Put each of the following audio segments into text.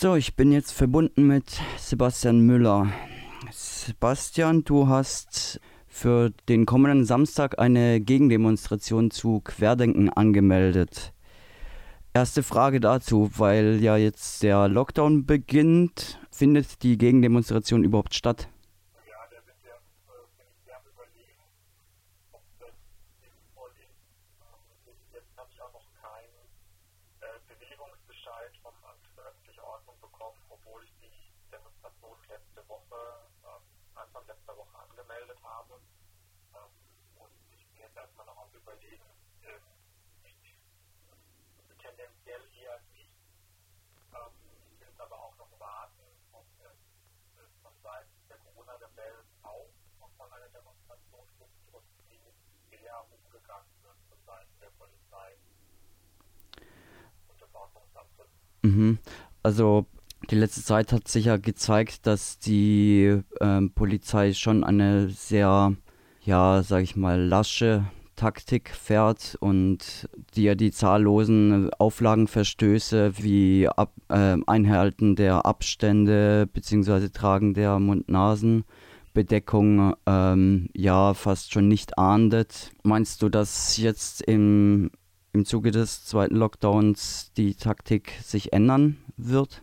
So, ich bin jetzt verbunden mit Sebastian Müller. Sebastian, du hast für den kommenden Samstag eine Gegendemonstration zu Querdenken angemeldet. Erste Frage dazu, weil ja jetzt der Lockdown beginnt, findet die Gegendemonstration überhaupt statt? Also die letzte Zeit hat sich ja gezeigt, dass die ähm, Polizei schon eine sehr, ja, sag ich mal, lasche Taktik fährt und ja die zahllosen Auflagenverstöße wie Ab äh, Einhalten der Abstände bzw. Tragen der Mund-Nasen-Bedeckung ähm, ja fast schon nicht ahndet. Meinst du, dass jetzt im im Zuge des zweiten Lockdowns die Taktik sich ändern wird?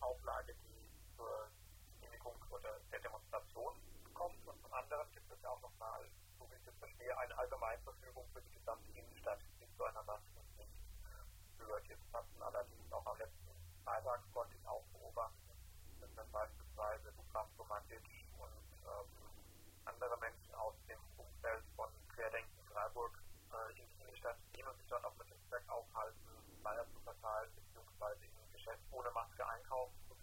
Auflage, die zur Genehmigung oder der Demonstration kommt. Und zum anderen gibt es ja auch nochmal, so wie ich das verstehe, eine Alternative.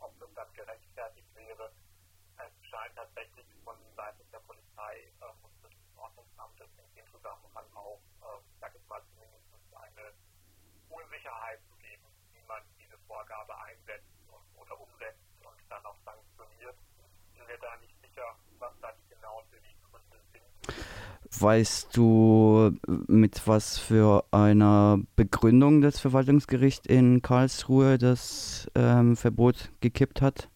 ob das dann gerechtfertigt wäre. Es scheint tatsächlich von Seiten der Polizei äh, und des Ordnungsamtes in dem Zusammenhang auch, äh, sag ich mal, zumindest eine Unsicherheit zu geben, wie man diese Vorgabe einsetzt oder umsetzt dann auch sanktioniert, sind wir da nicht sicher, was da die genauen Beweggründe sind. Weißt du, mit was für einer Begründung das Verwaltungsgericht in Karlsruhe das ähm, Verbot gekippt hat?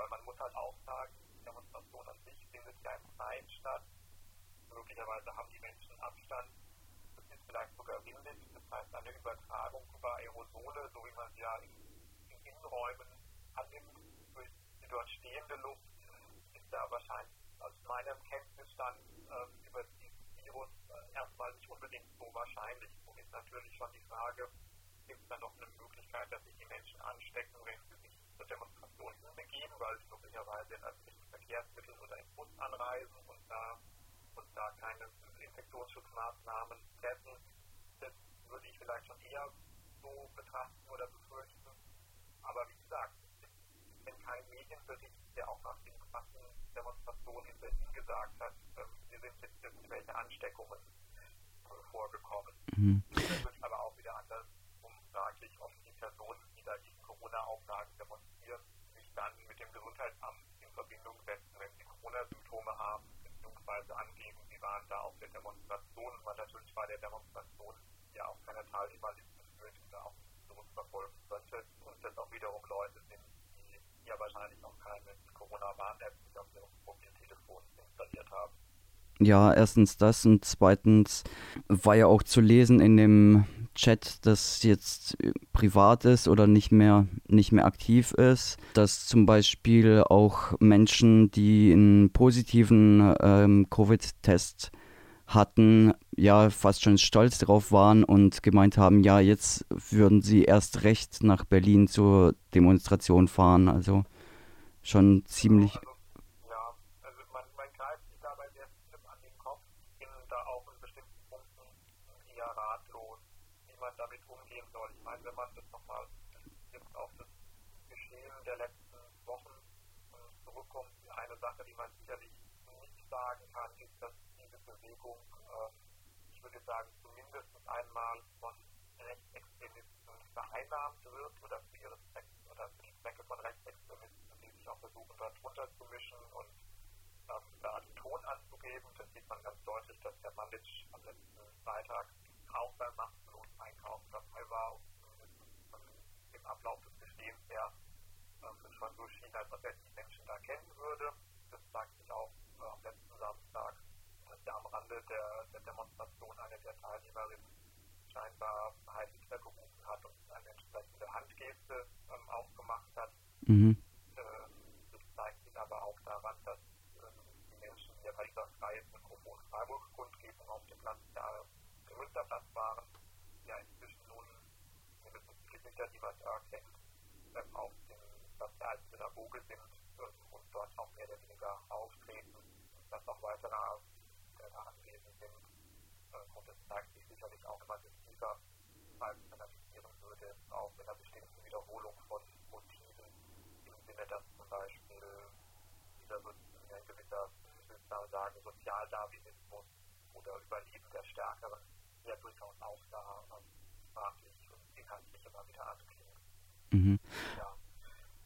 weil man muss halt auch sagen, die Demonstration an sich findet ja im Freien statt. Möglicherweise haben die Menschen Abstand, das ist vielleicht sogar windig, das heißt eine Übertragung über Aerosole, so wie man sie ja in, in Innenräumen annimmt, durch die dort stehende Luft, ist da wahrscheinlich aus meinem Kenntnisstand äh, über dieses Virus äh, erstmal nicht unbedingt so wahrscheinlich. Und ist natürlich schon die Frage, gibt es da noch eine Möglichkeit, dass sich die Menschen anstecken, wenn sie sich zur Demonstration hinbegeben, weil sie möglicherweise in öffentlichen Verkehrsmitteln oder im Bus anreisen und da, und da keine Infektionsschutzmaßnahmen treffen. Das würde ich vielleicht schon eher so betrachten oder befürchten. Aber wie gesagt, ich kenne keinen Medienbericht, der auch nach den Massendemonstrationen in Berlin gesagt hat, ähm, hier sind jetzt irgendwelche Ansteckungen vorgekommen. Mhm. Das wird aber auch wieder anders fraglich, ob die Personen, die da gegen Corona-Auflagen demonstrieren, dann mit dem Gesundheitsamt in Verbindung setzen, wenn sie Corona-Symptome haben, beziehungsweise angeben, sie waren da auf der Demonstration, weil natürlich bei der Demonstration ja auch keine Teilnehmerliste führt oder auch zurückverfolgen könnte und das auch wiederum Leute sind, die ja wahrscheinlich noch keine Corona-Warn-App auf ihrem Mobiltelefon installiert haben. Ja, erstens das und zweitens war ja auch zu lesen in dem Chat, das jetzt privat ist oder nicht mehr, nicht mehr aktiv ist, dass zum Beispiel auch Menschen, die einen positiven ähm, Covid-Test hatten, ja fast schon stolz darauf waren und gemeint haben, ja, jetzt würden sie erst recht nach Berlin zur Demonstration fahren. Also schon ziemlich Sache, die man sicherlich nicht sagen kann, ist, dass diese Bewegung, äh, ich würde sagen, zumindest einmal von Rechtsextremisten vereinnahmt wird oder für ihre Zwecke oder für die Zwecke von Rechtsextremisten, die sich auch versuchen, dort runterzumischen und ähm, da einen Ton anzugeben. Das sieht man ganz deutlich, dass der Manditsch am letzten Freitag auch beim machtlosen Einkaufen dabei war dem Ablauf des Geschehens her äh, schon so schien, als ob er die Menschen da kennen würde das sagt sich auch äh, am letzten Samstag, dass ja am Rande der, der Demonstration eine der Teilnehmerinnen scheinbar Heil Hitler gerufen hat und eine entsprechende Handgeste ähm, aufgemacht hat. Mhm. Äh, das zeigt sich aber auch daran, dass äh, die Menschen, die ja bei dieser freien Mikrofon Freiburg-Kundgebung auf dem Platz der Münsterplatz waren, mindestens die man da kennt, ähm, auf dem Platz der alten Synagoge sind und dort auch mehr oder weniger auftreten, dass auch weitere da anwesend sind. Und das zeigt sich sicherlich auch, wenn man das tiefer analysieren würde, auch in einer bestimmten Wiederholung von Motiven, im Sinne, dass zum Beispiel dieser so ein gewisser, ich würde sagen, Sozialdarwinismus oder Überleben der Stärkeren ja durchaus auch da sprachlich und inhaltlich immer wieder anklingt. Mhm. Ja,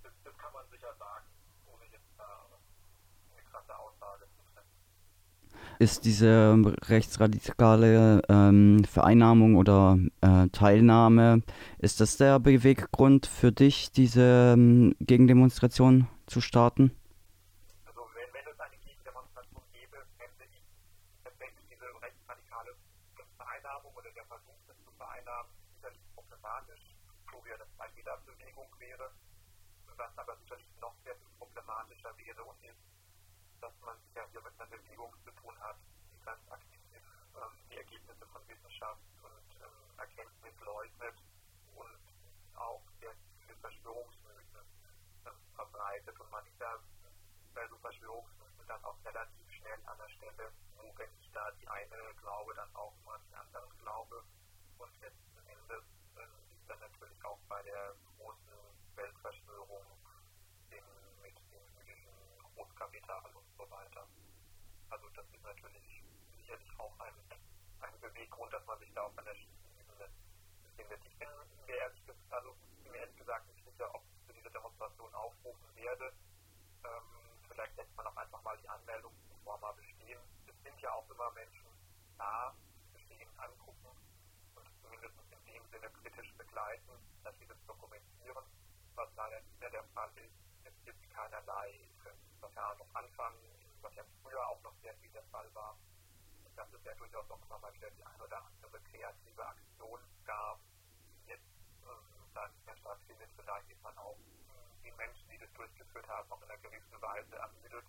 das, das kann man sicher sagen krasse Aussage zu treffen. Ist diese rechtsradikale ähm, Vereinnahmung oder äh, Teilnahme, ist das der Beweggrund für dich, diese ähm, Gegendemonstration zu starten? Also wenn, wenn es eine Gegendemonstration gäbe, fände ich tatsächlich diese rechtsradikale Vereinnahmung oder der Versuch, das zu vereinnahmen, sicherlich problematisch, so wie das bei jeder Bewegung wäre, was aber sicherlich noch sehr viel problematischer wäre und ist, dass man ja hier mit einer Bewegung zu tun hat, die ganz aktiv ähm, die Ergebnisse von Wissenschaft und ähm, Erkenntnis leugnet und auch sehr viele Verschwörungsmythen ähm, verbreitet. Und man ist bei so Verschwörungsmythen dann auch relativ schnell an der Stelle, wo wenn ich da die eine glaube, dann auch mal die anderen glaube. Und letzten Endes äh, ist dann natürlich auch bei der großen Weltverschwörung den, mit den jüdischen Großkapitalen so weiter. Also das ist natürlich sicherlich auch ein, ein Beweggrund, dass man sich da auf einer Ebene befindet. Ich bin mir ehrlich, also mir ehrlich gesagt nicht sicher, ob ich für diese Demonstration aufrufen werde. Ähm, vielleicht lässt man auch einfach mal die Anmeldung zuvor mal bestehen. Es sind ja auch immer Menschen da, bestehen, angucken und zumindest in dem Sinne kritisch begleiten, dass sie das dokumentieren, was leider nicht mehr der Fall ist. Es gibt keinerlei Verfahren anfangen, was ja früher auch noch sehr viel der Fall war. Und das ist ja durchaus auch immer mal wieder die ein oder andere kreative Aktion, gab. Jetzt ähm, dann stattfindet, vielleicht ist man auch die Menschen, die das durchgeführt haben, auch in einer gewissen Weise ermüdet.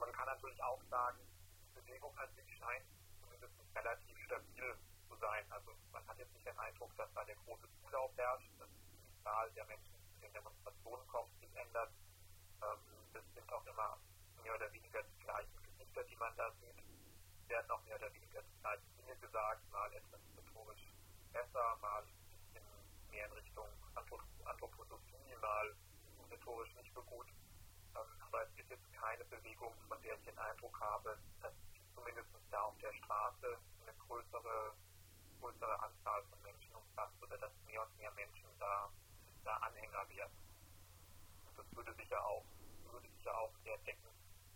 Man kann natürlich auch sagen, die Bewegung an sich scheint zumindest relativ stabil zu sein. Also man hat jetzt nicht den Eindruck, dass da der große Zulauf herrscht, dass die Zahl der Menschen, die zu den Demonstrationen kommt, sich ändert. Ähm, das sind auch immer mehr oder weniger die gleichen Gesichter, die man da sieht. Werden auch mehr oder weniger die gleichen Dinge gesagt, mal etwas rhetorisch besser, mal bisschen mehr in Richtung Anthroposophie, mal rhetorisch nicht so gut. Ähm, aber es ist jetzt keine Bewegung, von der ich den Eindruck habe, dass zumindest da auf der Straße eine größere, größere Anzahl von Menschen umfasst oder dass mehr und mehr Menschen da, da Anhänger werden. Würde sicher auch, würde sicher auch sehr decken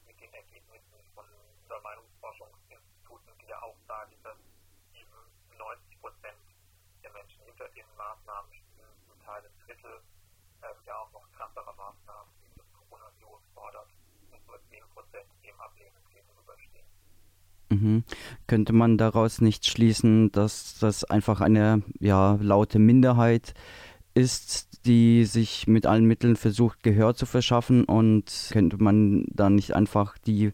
mit den Ergebnissen von der Meinungsforschungsinstituten, die ja auch sagen, dass eben 90 Prozent der Menschen hinter den Maßnahmen stehen, zum Teil ein Drittel ähm, ja auch noch krassere Maßnahmen, die das Coronavirus fordert, und nur 10 Prozent dem ablehnend gegenüberstehen. Mhm. Könnte man daraus nicht schließen, dass das einfach eine ja, laute Minderheit ist, die sich mit allen Mitteln versucht, Gehör zu verschaffen und könnte man da nicht einfach die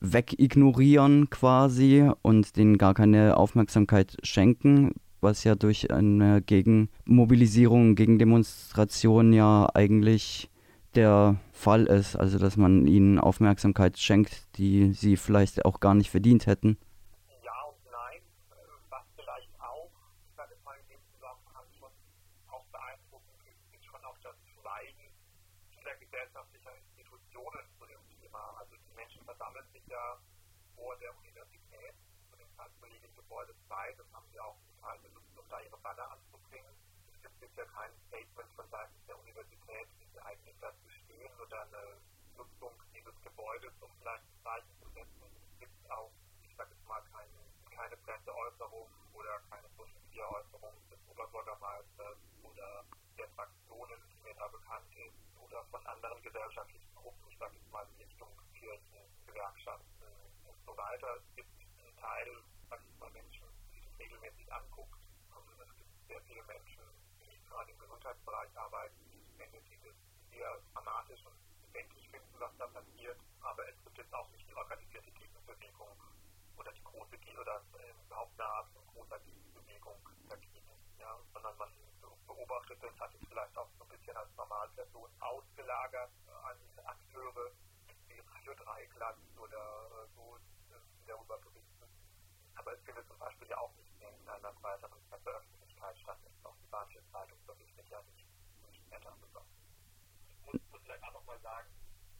wegignorieren quasi und denen gar keine Aufmerksamkeit schenken, was ja durch eine Gegenmobilisierung, Gegendemonstration ja eigentlich der Fall ist, also dass man ihnen Aufmerksamkeit schenkt, die sie vielleicht auch gar nicht verdient hätten. Ja und nein, was vielleicht auch, ich sage mal in dem Zusammenhang schon auch beeindruckend ist, ist schon auch das Schweigen vieler gesellschaftlicher Institutionen zu dem Thema. Also die Menschen versammeln sich ja vor der Universität, zu dem Kollegiengebäude 2, das haben sie auch total benutzt, um da ihre Banner anzubringen. Bisher kein Statement von Seiten der Universität, wie sie eigentlich dazu stehen oder eine Nutzung dieses Gebäudes, um vielleicht Zeichen zu setzen. Es gibt auch, ich sage jetzt mal, kein, keine Presseäußerung oder keine Social Media Äußerung des Oberbürgermeisters oder der Fraktionen, die mir da bekannt ist, oder von anderen gesellschaftlichen Gruppen, ich sage jetzt mal in Richtung Kirchen, Gewerkschaften und so weiter. Es gibt einen Teil, sag ich mal, Menschen, regelmäßig anguckt. Also es gibt sehr viele Menschen, die gerade im Gesundheitsbereich arbeiten, Menschen, die das sehr dramatisch und bedenklich finden, was da passiert. Aber es gibt jetzt auch nicht die organisierte Gegenbewegung oder die große oder äh, überhaupt eine Art von großer Gegenbewegung dagegen, ja, sondern man beobachtet das, hat es vielleicht auch so ein bisschen als Normalperson ausgelagert an Akteure wie Radio Dreiklang oder äh, so, die darüber berichten. Aber es findet zum Beispiel ja auch nicht in einer breiteren Presseöffentlichkeit statt. Auch die Badische Zeitung berichtet ja nicht, nicht mehr darüber. Ich muss, muss vielleicht auch nochmal sagen,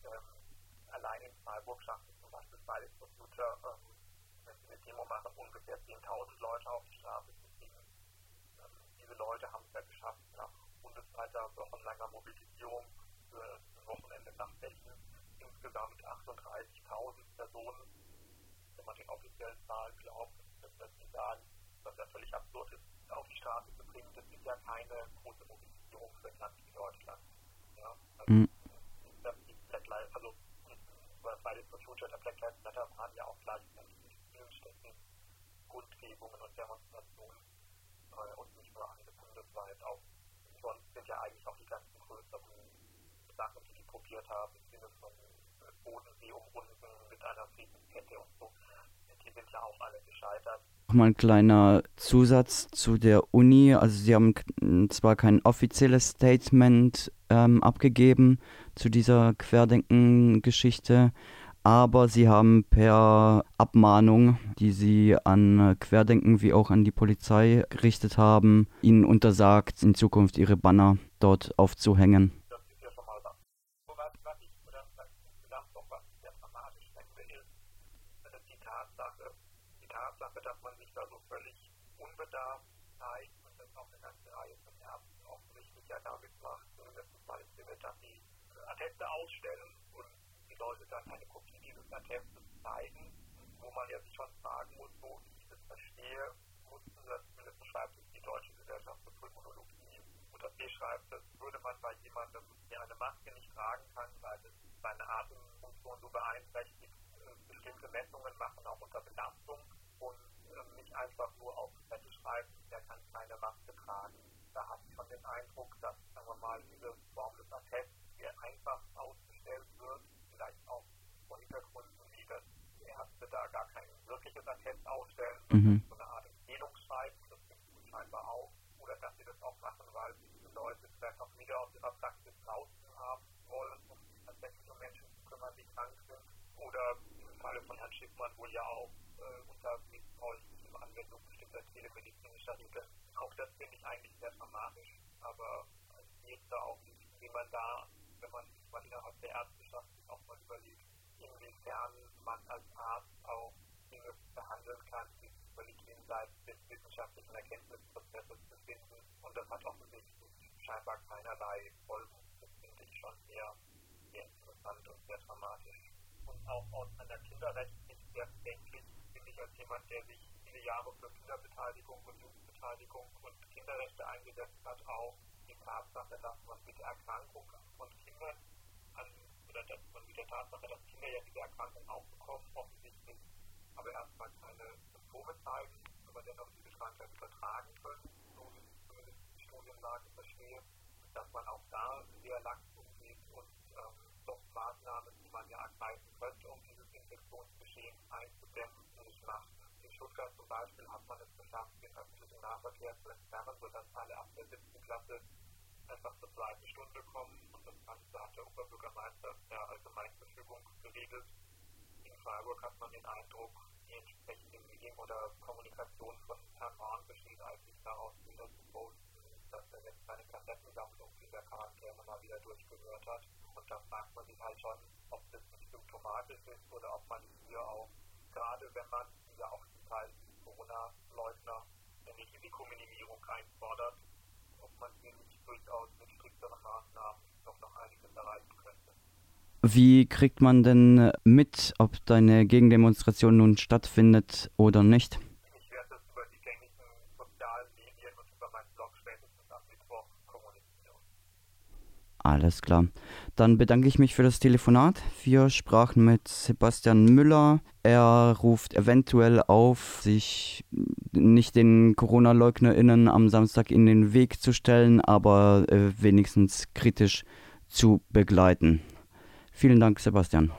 ähm, allein in Freiburg schafft es zum Beispiel Fridays for Future, ähm, wenn sie eine Demo machen, ungefähr 10.000 Leute auf die Straße zu kriegen. Ähm, diese Leute haben es ja geschafft, nach bundesweiter wochenlanger Mobilisierung für ein Wochenende nach Berlin insgesamt 38.000 Personen, wenn man den offiziellen Zahlen glaubt, dass sie sagen, was ja völlig absurd ist, auf die Straße zu bringen. Das ist ja keine große Mobilisierung für ein Land wie Deutschland. Ja? Also, mhm. das, Black Lives, also Fridays for Future der Black Lives Matter waren ja auch gleichzeitig in vielen Städten Kundgebungen und Demonstrationen äh, und nicht nur eine bundesweit. Auch sonst sind ja eigentlich auch die ganzen größeren Sachen, die die probiert haben, im Sinne von Bodensee umrunden mit einer Friedenskette und so die sind ja auch alle gescheitert. Nochmal ein kleiner Zusatz zu der Uni. Also sie haben zwar kein offizielles Statement ähm, abgegeben zu dieser Querdenken-Geschichte, aber sie haben per Abmahnung, die sie an Querdenken wie auch an die Polizei gerichtet haben, ihnen untersagt, in Zukunft ihre Banner dort aufzuhängen. Bedarf zeigt und das auch eine ganze Reihe von Ärzten offensichtlich ja damit macht, zumindest mal im Sinne, dass sie Atteste ausstellen und die Leute dann eine Kopie dieses Attestes zeigen, wo man sich schon fragen muss, so wie ich das verstehe, mussten das zumindest schreibt es die Deutsche Gesellschaft für Pulmonologie oder B schreibt, das würde man bei jemandem, der eine Maske nicht tragen kann, weil es seine Atemfunktion so beeinträchtigt, äh, bestimmte Messungen machen, auch unter Belastung und nicht einfach nur auf Zettel schreiben, der kann keine Maske tragen mal, diese Form des Attests sehr einfach ausgestellt wird, vielleicht auch vor Hintergründen wie das Ärzte da gar kein wirkliches Attest ausstellen, mhm. so eine Art Empfehlungsschreiben, das gibt es scheinbar auch, oder dass sie das auch machen, weil diese Leute vielleicht auch wieder aus ihrer Praxis draußen haben wollen, um sich tatsächlich um Menschen zu kümmern, die krank sind, oder im Falle von Herrn Schiffmann wohl ja auch äh, unter Anwendung bestimmter telemedizinischer Regeln. Auch das finde ich eigentlich sehr dramatisch, aber geht da auch, wie man da, wenn man mal innerhalb der Ärzteschaft auch mal überlegt, inwiefern man als Arzt auch Dinge behandeln kann, die völlig jenseits des wissenschaftlichen Erkenntnisprozesses befinden. Und das hat offensichtlich scheinbar keinerlei Folgen. Das finde ich schon sehr, sehr interessant und sehr dramatisch. Und auch aus einer Kinderrechtssicht sehr bedenklich als jemand, der sich viele Jahre für Kinderbeteiligung und Jugendbeteiligung und Kinderrechte eingesetzt hat, auch die Tatsache, dass man mit der Erkrankung von Kindern an, oder dass man mit der Tatsache, dass Kinder ja diese Erkrankung auch bekommen, offensichtlich, aber erstmal keine Symptome zeigen, aber dennoch diese Krankheit übertragen können, so wie ich zumindest die Studienlage verstehe, dass man auch da sehr lax umgeht und ähm, doch Maßnahmen, die man ja ergreifen könnte, um dieses Infektionsgeschehen einzudämmen, macht. In Stuttgart zum Beispiel hat man es geschafft, den öffentlichen Nahverkehr zu entsperren, sodass alle ab der siebten Klasse einfach zur zweiten Stunde kommen. Und das Ganze hat der Oberbürgermeister der Allgemeinverfügung geregelt. In Freiburg hat man den Eindruck, die entsprechende Medien oder Kommunikation von Herrn besteht eigentlich daraus, wieder zu posten, dass er jetzt seine Kassettensammlung in der Quarantäne mal wieder durchgehört hat. Und da fragt man sich halt schon, ob das nicht symptomatisch ist oder ob man hier auch gerade wenn man ja auch zum Teil Corona-Leugner eine Risikominimierung einfordert, ob man hier nicht durchaus mit strikteren Maßnahmen doch noch einiges erreichen könnte. Wie kriegt man denn mit, ob deine Gegendemonstration nun stattfindet oder nicht? Alles klar. Dann bedanke ich mich für das Telefonat. Wir sprachen mit Sebastian Müller. Er ruft eventuell auf, sich nicht den Corona-LeugnerInnen am Samstag in den Weg zu stellen, aber äh, wenigstens kritisch zu begleiten. Vielen Dank, Sebastian.